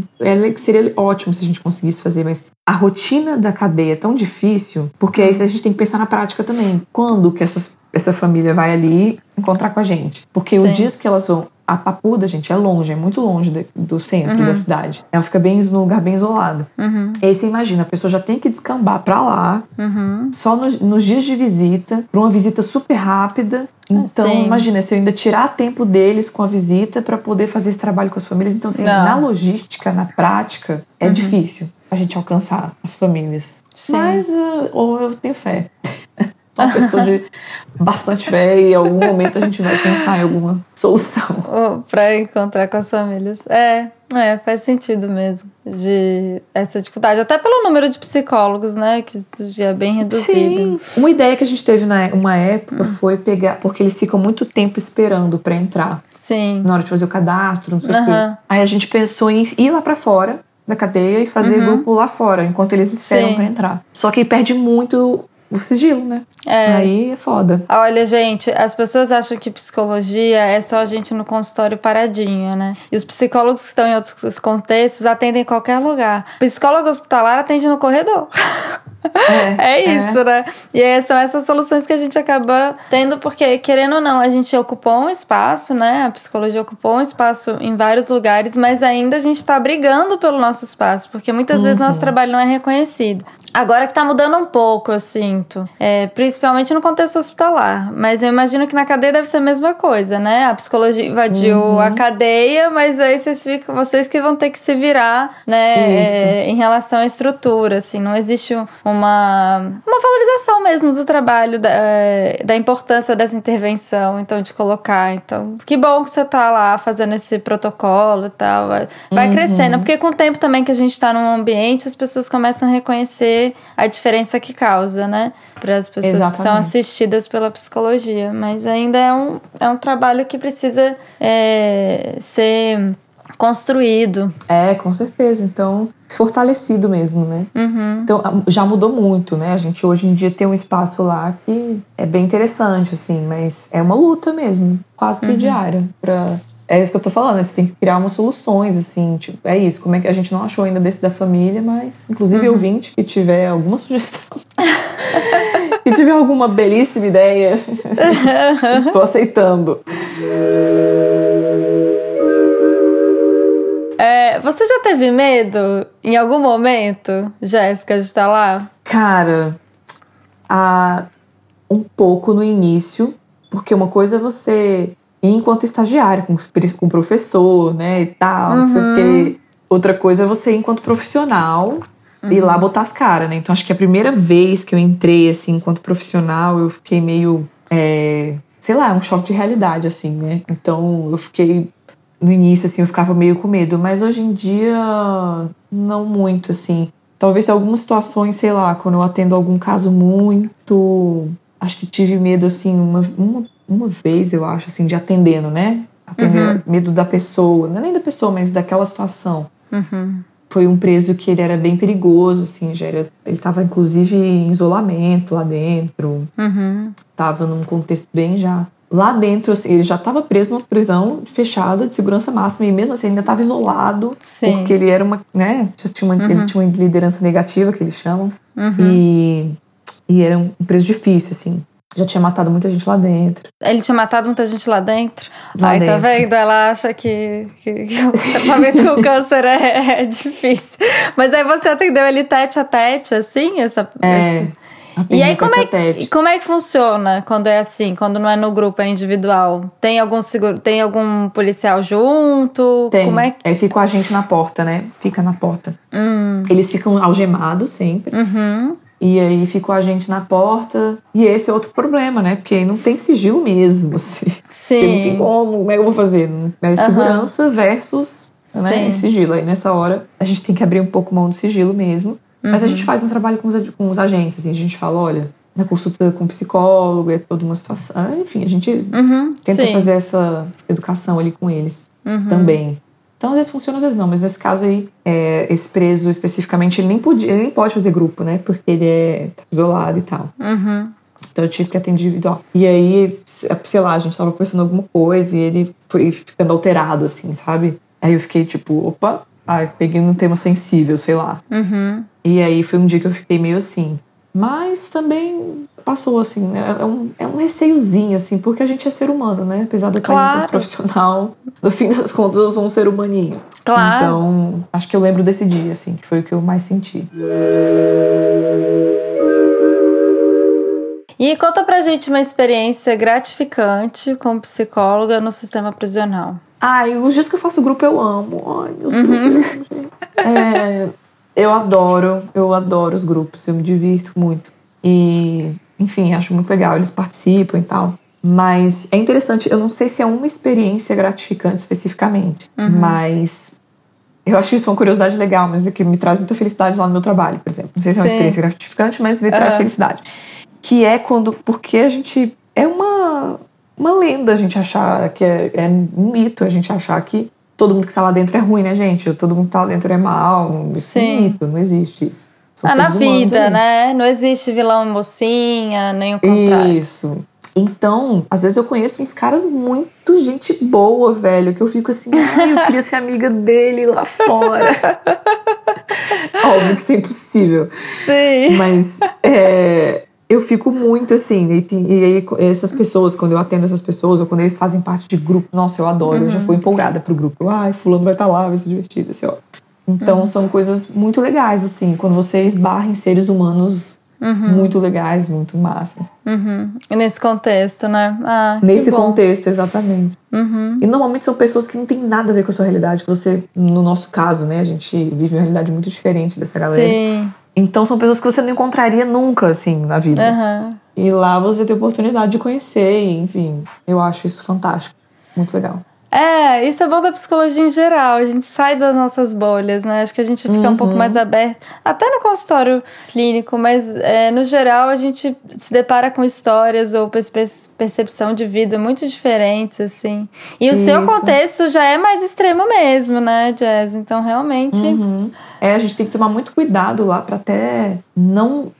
seria ótimo se a gente conseguisse fazer, mas a rotina da cadeia é tão difícil, porque aí a gente tem que pensar na prática também. Quando que essas, essa família vai ali encontrar com a gente? Porque Sim. o dia que elas vão a Papuda, gente, é longe, é muito longe de, do centro uhum. da cidade. Ela fica bem num lugar bem isolado. Uhum. E aí você imagina, a pessoa já tem que descambar pra lá, uhum. só nos, nos, dias de visita, pra uma visita super rápida. Então, Sim. imagina, se eu ainda tirar tempo deles com a visita para poder fazer esse trabalho com as famílias. Então, assim, Não. na logística, na prática, é uhum. difícil a gente alcançar as famílias. Sim. Mas uh, ou eu tenho fé uma pessoa de bastante fé e em algum momento a gente vai pensar em alguma solução. Oh, para encontrar com as famílias. É, é, faz sentido mesmo. De essa dificuldade. Até pelo número de psicólogos, né? Que já é bem reduzido. Sim. Uma ideia que a gente teve na uma época hum. foi pegar. Porque eles ficam muito tempo esperando para entrar. Sim. Na hora de fazer o cadastro, não sei uhum. o quê. Aí a gente pensou em ir lá para fora da cadeia e fazer uhum. grupo lá fora, enquanto eles esperam para entrar. Só que perde muito o sigilo, né? É. Aí é foda. Olha, gente, as pessoas acham que psicologia é só a gente no consultório paradinho, né? E os psicólogos que estão em outros contextos atendem em qualquer lugar. O psicólogo hospitalar atende no corredor. É, é isso, é. né? E aí são essas soluções que a gente acaba tendo, porque, querendo ou não, a gente ocupou um espaço, né? A psicologia ocupou um espaço em vários lugares, mas ainda a gente está brigando pelo nosso espaço, porque muitas uhum. vezes nosso trabalho não é reconhecido. Agora que tá mudando um pouco, eu sinto. É, principalmente no contexto hospitalar. Mas eu imagino que na cadeia deve ser a mesma coisa, né? A psicologia invadiu uhum. a cadeia, mas aí vocês ficam, vocês que vão ter que se virar, né? É, em relação à estrutura, assim. Não existe uma, uma valorização mesmo do trabalho, da, é, da importância dessa intervenção, então, de colocar. Então, que bom que você tá lá fazendo esse protocolo e tal. Vai, vai uhum. crescendo. Porque com o tempo também que a gente tá num ambiente, as pessoas começam a reconhecer a diferença que causa, né? Para as pessoas Exatamente. que são assistidas pela psicologia. Mas ainda é um, é um trabalho que precisa é, ser construído. É, com certeza. Então, fortalecido mesmo, né? Uhum. Então, já mudou muito, né? A gente hoje em dia tem um espaço lá que é bem interessante, assim, mas é uma luta mesmo, quase que uhum. diária. Pra... É isso que eu tô falando, né? você tem que criar umas soluções, assim, tipo, é isso. Como é que a gente não achou ainda desse da família, mas, inclusive, uhum. ouvinte que tiver alguma sugestão, que tiver alguma belíssima ideia, estou aceitando. É, você já teve medo em algum momento, Jéssica, de estar lá? Cara, a, um pouco no início, porque uma coisa é você enquanto estagiário, com, com professor, né, e tal, uhum. não sei o quê. Uhum. Outra coisa é você enquanto profissional uhum. ir lá uhum. botar as caras, né? Então acho que a primeira vez que eu entrei, assim, enquanto profissional, eu fiquei meio. É, sei lá, um choque de realidade, assim, né? Então eu fiquei no início, assim, eu ficava meio com medo, mas hoje em dia, não muito, assim. Talvez em algumas situações, sei lá, quando eu atendo algum caso muito. Acho que tive medo, assim, uma, uma, uma vez, eu acho, assim, de atendendo, né? Atender uhum. medo da pessoa, não é nem da pessoa, mas daquela situação. Uhum. Foi um preso que ele era bem perigoso, assim, já era, ele estava inclusive em isolamento lá dentro. Uhum. Tava num contexto bem já lá dentro, assim, ele já estava preso numa prisão fechada de segurança máxima e mesmo assim ainda estava isolado Sim. porque ele era uma, né, tinha uma, uhum. ele tinha uma liderança negativa que eles chamam uhum. e, e era um preso difícil, assim. Já tinha matado muita gente lá dentro. Ele tinha matado muita gente lá dentro? Lá Ai, tá dentro. tá vendo? Ela acha que, que, que o tratamento com câncer é, é, difícil. Mas aí você atendeu ele tete a tete, assim? Essa, é. Esse... E aí, como é, como é que funciona quando é assim, quando não é no grupo, é individual? Tem algum seguro, tem algum policial junto? Tem. Como é que... Aí fica a gente na porta, né? Fica na porta. Hum. Eles ficam algemados sempre. Uhum. E aí ficou a gente na porta. E esse é outro problema, né? Porque não tem sigilo mesmo. Assim. Sim. Não tem como. Como é que eu vou fazer? É segurança uhum. versus né, sigilo. Aí nessa hora a gente tem que abrir um pouco mão do sigilo mesmo. Uhum. Mas a gente uhum. faz um trabalho com os, com os agentes, assim, a gente fala, olha, na consulta com o psicólogo, é toda uma situação. Enfim, a gente uhum, tenta sim. fazer essa educação ali com eles uhum. também. Então, às vezes funciona, às vezes não. Mas nesse caso aí, é, esse preso especificamente, ele nem, podia, ele nem pode fazer grupo, né? Porque ele é isolado e tal. Uhum. Então eu tive que atender individual. E aí, sei lá, a gente tava conversando alguma coisa e ele foi ficando alterado, assim, sabe? Aí eu fiquei tipo, opa, ai, peguei num tema sensível, sei lá. Uhum. E aí foi um dia que eu fiquei meio assim. Mas também passou, assim, né? é um, é um receiozinho, assim, porque a gente é ser humano, né? Apesar de eu claro. estar profissional, no fim das contas eu sou um ser humaninho. Claro. Então, acho que eu lembro desse dia, assim, que foi o que eu mais senti. E conta pra gente uma experiência gratificante como psicóloga no sistema prisional. Ai, os dias que eu faço grupo eu amo. Ai, meus uhum. grupos. É, eu adoro, eu adoro os grupos, eu me divirto muito. E, enfim, acho muito legal, eles participam e tal. Mas é interessante, eu não sei se é uma experiência gratificante especificamente, uhum. mas eu acho isso uma curiosidade legal, mas é que me traz muita felicidade lá no meu trabalho, por exemplo. Não sei se é uma Sim. experiência gratificante, mas me traz uhum. felicidade. Que é quando. Porque a gente. É uma, uma lenda a gente achar que é, é um mito a gente achar que todo mundo que tá lá dentro é ruim, né, gente? Todo mundo que tá lá dentro é mal. Isso Sim. é mito, não existe isso. São ah, na vida, né? Não existe vilão e mocinha, nem o contrário. Isso. Então, às vezes eu conheço uns caras muito gente boa, velho, que eu fico assim, ai, eu queria ser amiga dele lá fora. Óbvio que isso é impossível. Sim. Mas é, eu fico muito assim, e, e, aí essas pessoas, quando eu atendo essas pessoas, ou quando eles fazem parte de grupo, nossa, eu adoro, uhum. eu já uhum. fui empolgada pro grupo. Ai, fulano vai estar tá lá, vai ser divertido, assim, ó. Então uhum. são coisas muito legais, assim, quando você esbarra em seres humanos uhum. muito legais, muito massa. Uhum. Nesse contexto, né? Ah, Nesse contexto, exatamente. Uhum. E normalmente são pessoas que não têm nada a ver com a sua realidade, que você, no nosso caso, né, a gente vive uma realidade muito diferente dessa galera. Sim. Então são pessoas que você não encontraria nunca, assim, na vida. Uhum. E lá você tem a oportunidade de conhecer, enfim. Eu acho isso fantástico. Muito legal. É, isso é bom da psicologia em geral. A gente sai das nossas bolhas, né? Acho que a gente fica uhum. um pouco uhum. mais aberto, até no consultório clínico, mas é, no geral a gente se depara com histórias ou percepção de vida muito diferentes, assim. E o isso. seu contexto já é mais extremo mesmo, né, Jazz? Então, realmente. Uhum. É, a gente tem que tomar muito cuidado lá para até não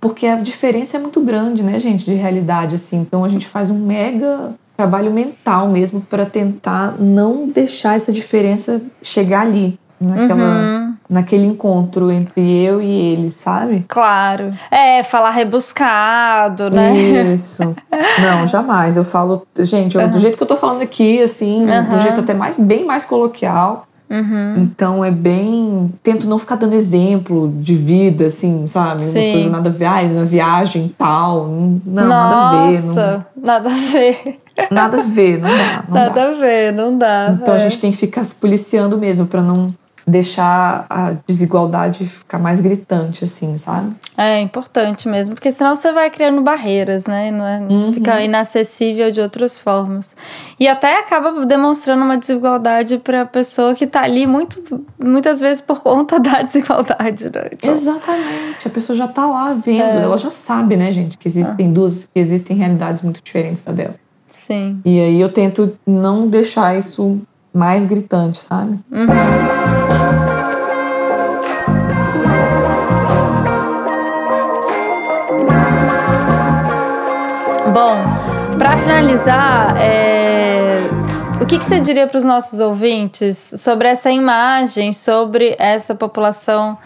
porque a diferença é muito grande, né, gente, de realidade assim. Então a gente faz um mega trabalho mental mesmo para tentar não deixar essa diferença chegar ali, naquela, uhum. naquele encontro entre eu e ele, sabe? Claro. É, falar rebuscado, né? Isso. não, jamais. Eu falo, gente, uhum. do jeito que eu tô falando aqui, assim, uhum. do jeito até mais bem mais coloquial. Uhum. Então é bem. Tento não ficar dando exemplo de vida, assim, sabe? Umas coisas nada a ver, ai, na viagem tal. Não, Nossa, nada a ver. Não... Nada a ver. Nada a ver, não dá. Não nada dá. a ver, não dá. Então é. a gente tem que ficar se policiando mesmo para não deixar a desigualdade ficar mais gritante, assim, sabe? É importante mesmo, porque senão você vai criando barreiras, né? Não é, uhum. Fica inacessível de outras formas. E até acaba demonstrando uma desigualdade para a pessoa que está ali muito, muitas vezes por conta da desigualdade, né? Então... Exatamente. A pessoa já está lá vendo, é. ela já sabe, né, gente, que existem ah. duas, que existem realidades muito diferentes da dela. Sim. E aí eu tento não deixar isso mais gritante, sabe? Uhum. Bom, para finalizar, é... o que, que você diria para os nossos ouvintes sobre essa imagem, sobre essa população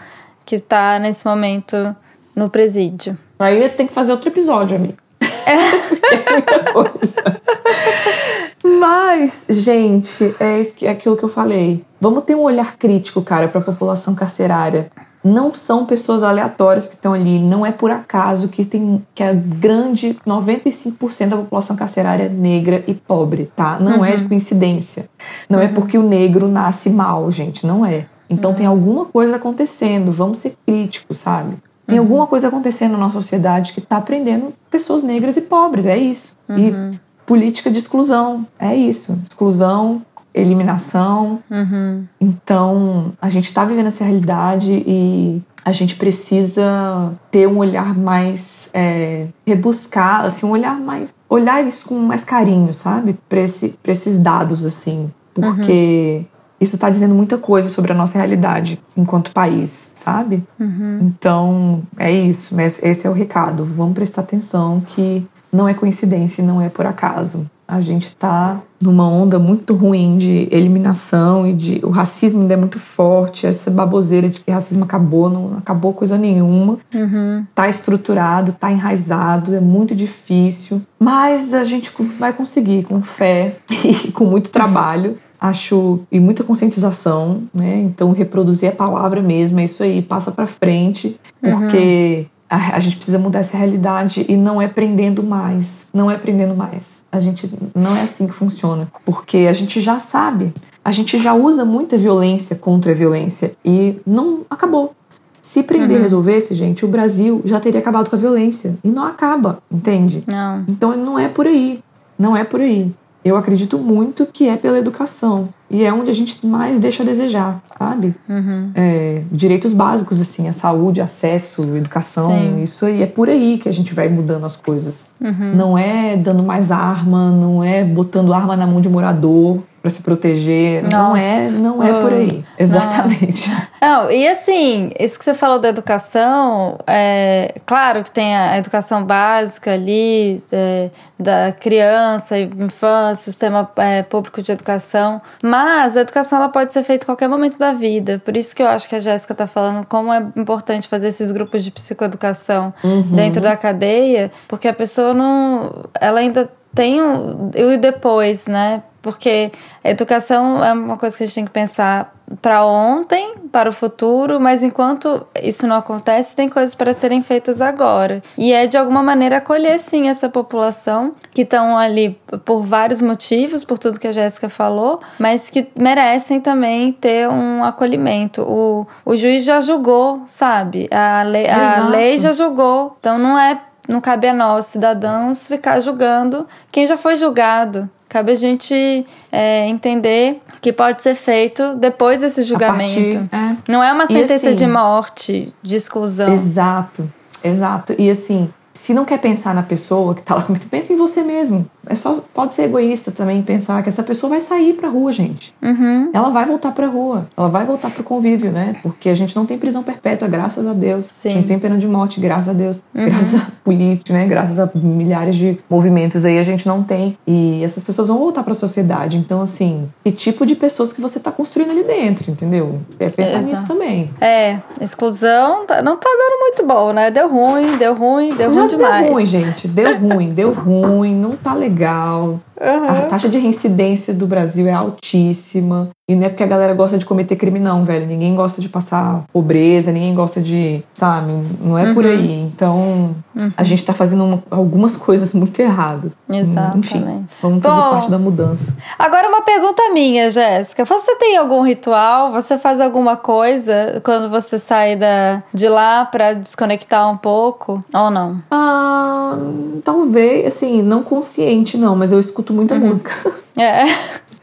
que está nesse momento no presídio? Aí tem que fazer outro episódio, amigo. É. É muita coisa. Mas, gente, é, isso, é aquilo que eu falei. Vamos ter um olhar crítico, cara, para a população carcerária. Não são pessoas aleatórias que estão ali, não é por acaso que tem que a grande 95% da população carcerária é negra e pobre, tá? Não uhum. é de coincidência. Não é uhum. é porque o negro nasce mal, gente, não é. Então uhum. tem alguma coisa acontecendo, vamos ser críticos, sabe? Tem uhum. alguma coisa acontecendo na nossa sociedade que está prendendo pessoas negras e pobres, é isso. E uhum política de exclusão. É isso. Exclusão, eliminação. Uhum. Então, a gente está vivendo essa realidade e a gente precisa ter um olhar mais é, rebuscar, assim, um olhar mais. olhar isso com mais carinho, sabe? Para esse, esses dados, assim. Porque. Uhum. Isso está dizendo muita coisa sobre a nossa realidade enquanto país, sabe? Uhum. Então, é isso. Mas esse é o recado. Vamos prestar atenção que não é coincidência e não é por acaso. A gente está numa onda muito ruim de eliminação e de o racismo ainda é muito forte, essa baboseira de que racismo acabou, não acabou coisa nenhuma. Uhum. Tá estruturado, tá enraizado, é muito difícil, mas a gente vai conseguir com fé e com muito trabalho. Acho e muita conscientização, né? Então reproduzir a palavra mesmo, é isso aí, passa para frente, porque uhum a, a, gente precisa mudar essa realidade e não é prendendo mais. Não é prendendo mais. A gente não é assim que funciona. Porque a gente já sabe. A gente já usa muita violência contra a violência e não acabou. Se prender uhum. resolvesse, gente, o Brasil já teria acabado com a violência. E não acaba, entende? Não. Então não é por aí. Não é por aí. Eu acredito muito que é pela educação. E é onde a gente mais deixa a desejar, sabe? Uhum. É, direitos básicos, assim, a saúde, acesso, educação, Sim. isso aí é por aí que a gente vai mudando as coisas. Uhum. Não é dando mais arma, não é botando arma na mão de morador, para se proteger. Nossa. Não é, não é por aí. Exatamente. Não. não. e assim, isso que você falou da educação, é claro que tem a educação básica ali, é, da criança e infância, sistema é, público de educação, mas a educação ela pode ser feita em qualquer momento da vida. Por isso que eu acho que a Jéssica está falando como é importante fazer esses grupos de psicoeducação uhum. dentro da cadeia, porque a pessoa não. Ela ainda tem o, e depois, né? Porque educação é uma coisa que a gente tem que pensar para ontem, para o futuro, mas enquanto isso não acontece, tem coisas para serem feitas agora. E é de alguma maneira acolher sim essa população que estão ali por vários motivos, por tudo que a Jéssica falou, mas que merecem também ter um acolhimento. O, o juiz já julgou, sabe? A lei, a lei já julgou. Então não é não cabe a nós, cidadãos, ficar julgando quem já foi julgado. Cabe a gente é, entender que pode ser feito depois desse julgamento. Partir, é. Não é uma sentença assim, de morte, de exclusão. Exato, exato. E assim, se não quer pensar na pessoa que tá lá comigo, pensa em você mesmo. É só pode ser egoísta também pensar que essa pessoa vai sair pra rua, gente. Uhum. Ela vai voltar pra rua. Ela vai voltar pro convívio, né? Porque a gente não tem prisão perpétua, graças a Deus. Sim. A gente tem pena de morte, graças a Deus. Uhum. Graças a política, né? Graças a milhares de movimentos aí a gente não tem. E essas pessoas vão voltar pra sociedade. Então, assim, que tipo de pessoas que você tá construindo ali dentro, entendeu? É pensar Exato. nisso também. É, exclusão tá, não tá dando muito bom, né? Deu ruim, deu ruim, deu Já ruim demais. Deu ruim, gente. Deu ruim, deu ruim, não tá legal legal. Uhum. A taxa de reincidência do Brasil é altíssima. E não é porque a galera gosta de cometer crime, não, velho. Ninguém gosta de passar pobreza, ninguém gosta de. Sabe? Não é uhum. por aí. Então, uhum. a gente tá fazendo uma, algumas coisas muito erradas. Exatamente. Enfim, vamos fazer Bom, parte da mudança. Agora, uma pergunta minha, Jéssica. Você tem algum ritual? Você faz alguma coisa quando você sai da, de lá para desconectar um pouco? Ou não? Ah, talvez, assim, não consciente, não, mas eu escuto muita uhum. música. É.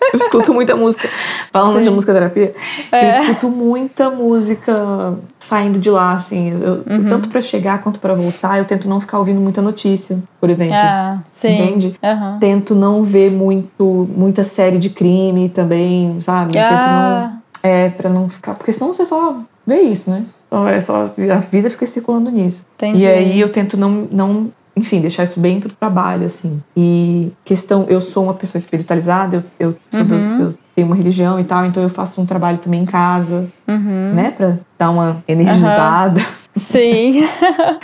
Eu escuto muita música. Falando de música terapia, é. eu escuto muita música saindo de lá, assim. Eu, uhum. Tanto para chegar quanto para voltar, eu tento não ficar ouvindo muita notícia, por exemplo. Ah, sim. Entende? Uhum. Tento não ver muito, muita série de crime também, sabe? Ah. Tento não. É, pra não ficar. Porque senão você só vê isso, né? É só, a vida fica circulando nisso. Entendi. E aí eu tento não, não enfim, deixar isso bem pro trabalho, assim. E questão, eu sou uma pessoa espiritualizada, eu, eu, uhum. eu tenho uma religião e tal, então eu faço um trabalho também em casa, uhum. né, pra dar uma energizada. Uhum. Sim,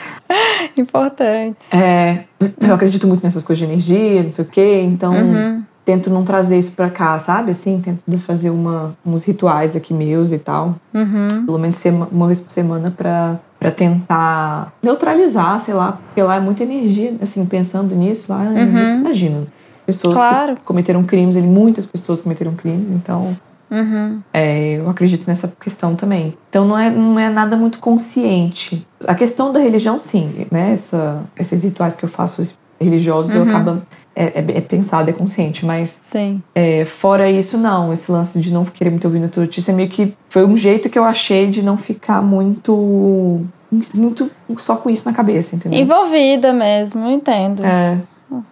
importante. É, eu acredito muito nessas coisas de energia, não sei o quê, então uhum. tento não trazer isso pra cá, sabe? Assim, tento fazer uma, uns rituais aqui meus e tal. Uhum. Pelo menos uma vez por semana pra para tentar neutralizar, sei lá, porque lá é muita energia, assim, pensando nisso, lá, uhum. imagina, pessoas claro. que cometeram crimes, muitas pessoas cometeram crimes, então uhum. é, eu acredito nessa questão também. Então não é, não é nada muito consciente. A questão da religião, sim, né, Essa, esses rituais que eu faço religiosos, uhum. eu acabo é, é, é, pensado, é consciente, mas Sim. É, fora isso, não. Esse lance de não querer muito ouvir notícia meio que foi um jeito que eu achei de não ficar muito. muito só com isso na cabeça, entendeu? Envolvida mesmo, entendo. É.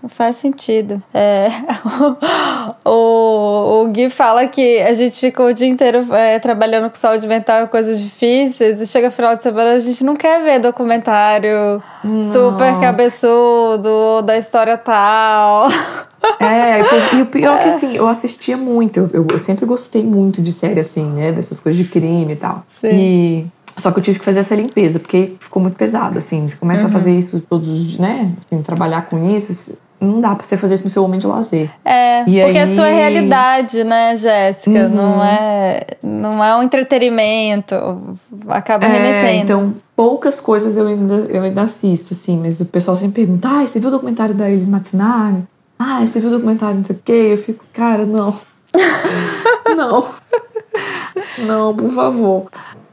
Faz sentido. É, o, o Gui fala que a gente ficou o dia inteiro é, trabalhando com saúde mental e coisas difíceis, e chega final de semana a gente não quer ver documentário não. super cabeçudo da história tal. É, e o pior é que assim, eu assistia muito, eu, eu, sempre gostei muito de série assim, né? Dessas coisas de crime e tal. Sim. E só que eu tive que fazer essa limpeza, porque ficou muito pesado, assim. Você começa uhum. a fazer isso todos os dias, né? Assim, trabalhar com isso, não dá pra você fazer isso no seu momento de lazer. É, e porque aí... é a sua realidade, né, Jéssica? Uhum. Não, é, não é um entretenimento. Acaba é, remetendo. Então, poucas coisas eu ainda, eu ainda assisto, assim, mas o pessoal sempre pergunta: ah, você viu o documentário da Elis Matinari? Ah, você viu o documentário não sei o quê? Eu fico, cara, não. não. Não, por favor.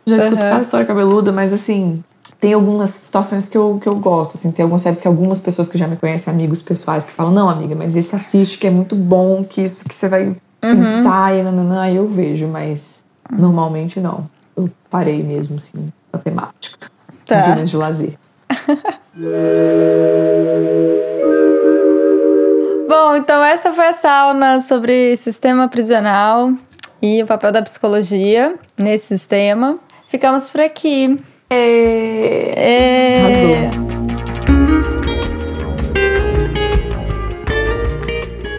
Já escuto uhum. história cabeluda, mas assim, tem algumas situações que eu, que eu gosto, assim, tem algumas séries que algumas pessoas que já me conhecem, amigos pessoais, que falam, não, amiga, mas esse assiste que é muito bom, que isso que você vai uhum. pensar e nananã, aí eu vejo, mas normalmente não. Eu parei mesmo, assim, a temática. Tá. de lazer. Bom, então essa foi a sauna sobre sistema prisional e o papel da psicologia nesse sistema. Ficamos por aqui. É... É...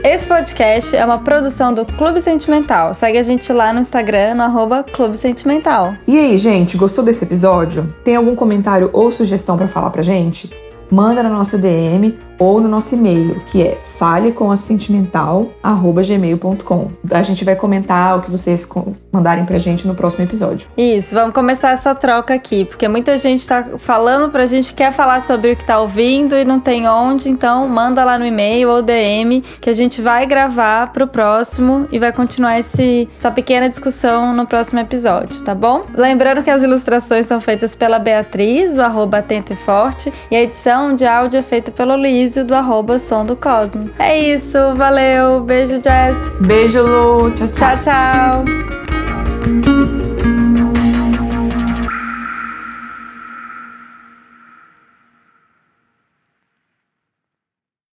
Esse podcast é uma produção do Clube Sentimental. Segue a gente lá no Instagram, no arroba Clube Sentimental. E aí, gente, gostou desse episódio? Tem algum comentário ou sugestão para falar pra gente? Manda na nossa DM ou no nosso e-mail, que é falecomacentimental@gmail.com. A gente vai comentar o que vocês mandarem pra gente no próximo episódio. Isso, vamos começar essa troca aqui, porque muita gente tá falando pra gente quer falar sobre o que tá ouvindo e não tem onde, então manda lá no e-mail ou DM que a gente vai gravar pro próximo e vai continuar esse, essa pequena discussão no próximo episódio, tá bom? Lembrando que as ilustrações são feitas pela Beatriz, do arroba Atento e Forte, e a edição de áudio é feita pelo Do arroba Som do Cosmo. É isso, valeu, beijo Jess. Beijo Lu, tchau tchau. Tchau, tchau.